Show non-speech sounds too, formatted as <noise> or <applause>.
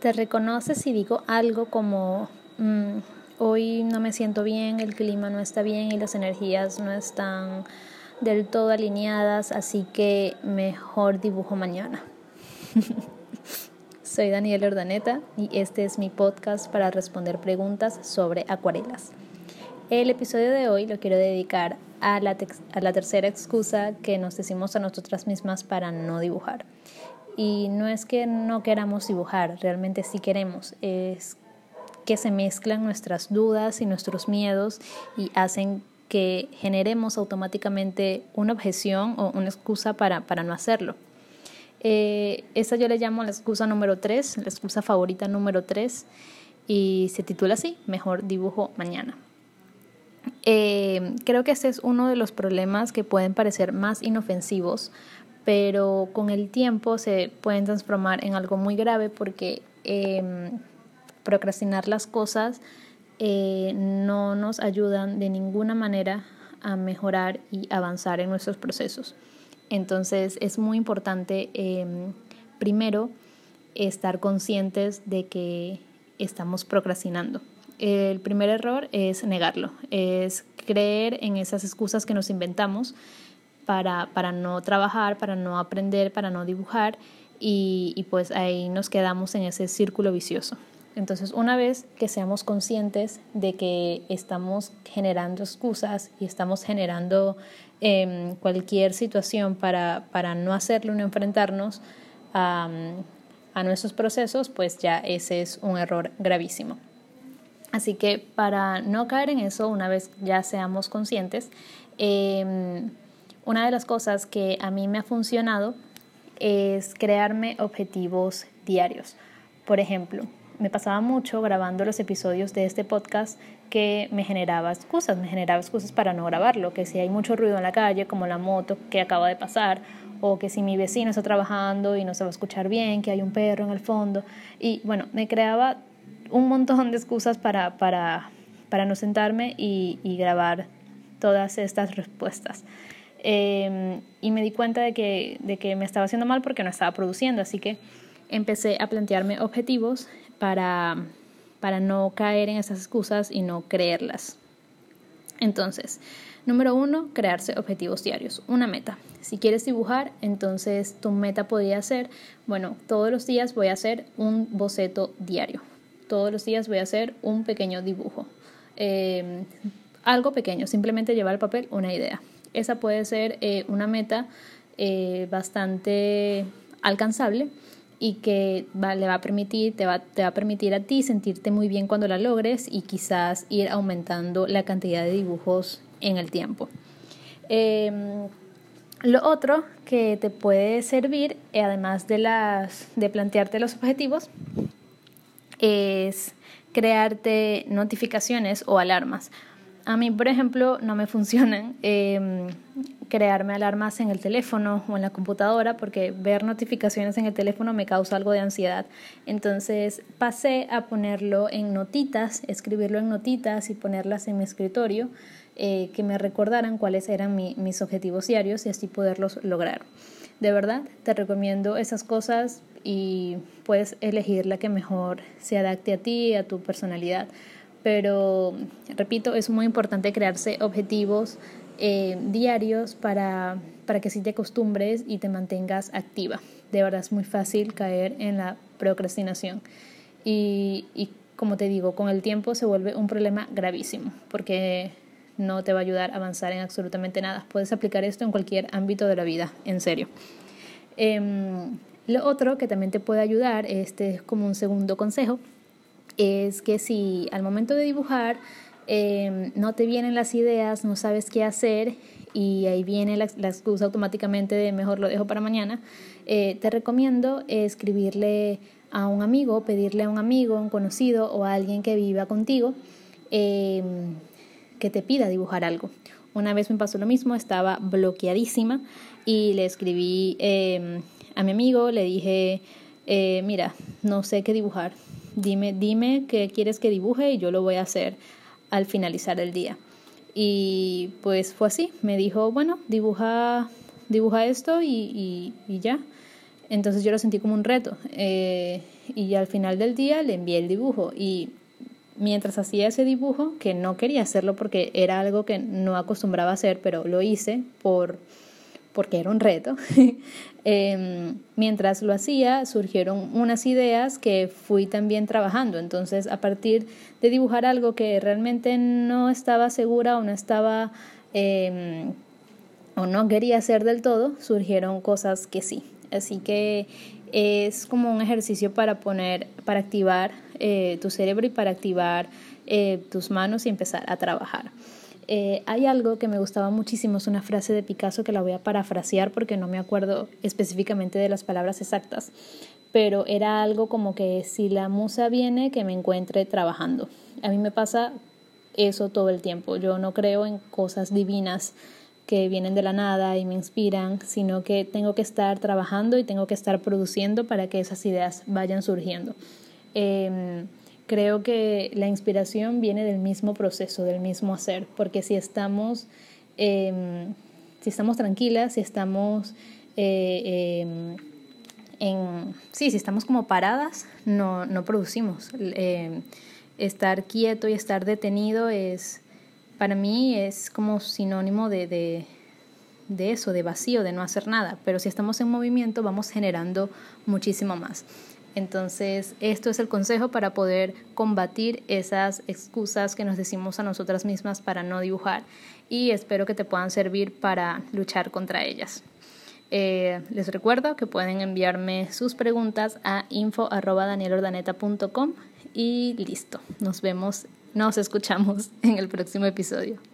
Te reconoces si digo algo como mm, hoy no me siento bien, el clima no está bien y las energías no están del todo alineadas, así que mejor dibujo mañana. <laughs> Soy Daniela Ordaneta y este es mi podcast para responder preguntas sobre acuarelas. El episodio de hoy lo quiero dedicar a la, a la tercera excusa que nos decimos a nosotras mismas para no dibujar. Y no es que no queramos dibujar, realmente sí queremos, es que se mezclan nuestras dudas y nuestros miedos y hacen que generemos automáticamente una objeción o una excusa para, para no hacerlo. Eh, esa yo le llamo la excusa número 3, la excusa favorita número 3, y se titula así, Mejor dibujo mañana. Eh, creo que este es uno de los problemas que pueden parecer más inofensivos, pero con el tiempo se pueden transformar en algo muy grave porque em, procrastinar las cosas eh, no nos ayudan de ninguna manera a mejorar y avanzar en nuestros procesos. Entonces es muy importante em, primero estar conscientes de que estamos procrastinando. El primer error es negarlo, es creer en esas excusas que nos inventamos para, para no trabajar, para no aprender, para no dibujar y, y pues ahí nos quedamos en ese círculo vicioso. Entonces, una vez que seamos conscientes de que estamos generando excusas y estamos generando eh, cualquier situación para, para, no hacerlo, no enfrentarnos a, a, nuestros procesos, pues ya ese es un error gravísimo. Así que para no caer en eso, una vez ya seamos conscientes, eh, una de las cosas que a mí me ha funcionado es crearme objetivos diarios. Por ejemplo, me pasaba mucho grabando los episodios de este podcast que me generaba excusas, me generaba excusas para no grabarlo, que si hay mucho ruido en la calle, como la moto que acaba de pasar, o que si mi vecino está trabajando y no se va a escuchar bien, que hay un perro en el fondo, y bueno, me creaba un montón de excusas para, para, para no sentarme y, y grabar todas estas respuestas. Em, y me di cuenta de que, de que me estaba haciendo mal porque no estaba produciendo, así que empecé a plantearme objetivos para, para no caer en esas excusas y no creerlas. Entonces, número uno, crearse objetivos diarios, una meta. Si quieres dibujar, entonces tu meta podría ser, bueno, todos los días voy a hacer un boceto diario, todos los días voy a hacer un pequeño dibujo, em, algo pequeño, simplemente llevar al papel una idea. Esa puede ser eh, una meta eh, bastante alcanzable y que le va a permitir, te va, te va a permitir a ti sentirte muy bien cuando la logres y quizás ir aumentando la cantidad de dibujos en el tiempo. Em, lo otro que te puede servir, además de, las, de plantearte los objetivos, es crearte notificaciones o alarmas. A mí, por ejemplo, no me funcionan eh, crearme alarmas en el teléfono o en la computadora porque ver notificaciones en el teléfono me causa algo de ansiedad. Entonces pasé a ponerlo en notitas, escribirlo en notitas y ponerlas en mi escritorio eh, que me recordaran cuáles eran mis objetivos diarios y así poderlos lograr. De verdad, te recomiendo esas cosas y puedes elegir la que mejor se adapte a ti, a tu personalidad pero repito, es muy importante crearse objetivos eh, diarios para, para que si te acostumbres y te mantengas activa. De verdad es muy fácil caer en la procrastinación y, y como te digo, con el tiempo se vuelve un problema gravísimo porque no te va a ayudar a avanzar en absolutamente nada. Puedes aplicar esto en cualquier ámbito de la vida, en serio. Em, lo otro que también te puede ayudar, este es como un segundo consejo, es que si al momento de dibujar em, no te vienen las ideas, no sabes qué hacer y ahí viene la, excusa automáticamente de mejor lo dejo para mañana, eh, te recomiendo escribirle a un amigo, pedirle a un amigo, un conocido o a alguien que viva contigo em, que te pida dibujar algo. Una vez me pasó lo mismo, estaba bloqueadísima y le escribí em, a mi amigo, le dije, eh, mira, no sé qué dibujar, dime, dime qué quieres que dibuje y yo lo voy a hacer al finalizar el día. Y pues fue así, me dijo, bueno, dibuja, dibuja esto y, y, ya. Entonces yo lo sentí como un reto. Eh, y al final del día le envié el dibujo y mientras hacía ese dibujo, que no quería hacerlo porque era algo que no acostumbraba a hacer, pero lo hice por porque era un reto. <laughs> Em, mientras lo hacía, surgieron unas ideas que fui también trabajando. Entonces, a partir de dibujar algo que realmente no estaba segura o no estaba em, o no quería hacer del todo, surgieron cosas que sí. Así que es como un ejercicio para poner, para activar eh, tu cerebro y para activar eh, tus manos y empezar a trabajar. Eh, hay algo que me gustaba muchísimo, es una frase de Picasso que la voy a parafrasear porque no me acuerdo específicamente de las palabras exactas, pero era algo como que si la musa viene, que me encuentre trabajando. A mí me pasa eso todo el tiempo, yo no creo en cosas divinas que vienen de la nada y me inspiran, sino que tengo que estar trabajando y tengo que estar produciendo para que esas ideas vayan surgiendo. Em, Creo que la inspiración viene del mismo proceso, del mismo hacer, porque si estamos, em, si estamos tranquilas, si estamos eh, em, en, sí, si estamos como paradas, no, no producimos. Em, estar quieto y estar detenido es, para mí, es como sinónimo de, de, de eso, de vacío, de no hacer nada. Pero si estamos en movimiento, vamos generando muchísimo más. Entonces, esto es el consejo para poder combatir esas excusas que nos decimos a nosotras mismas para no dibujar y espero que te puedan servir para luchar contra ellas. Eh, les recuerdo que pueden enviarme sus preguntas a info.danielordaneta.com y listo. Nos vemos, nos escuchamos en el próximo episodio.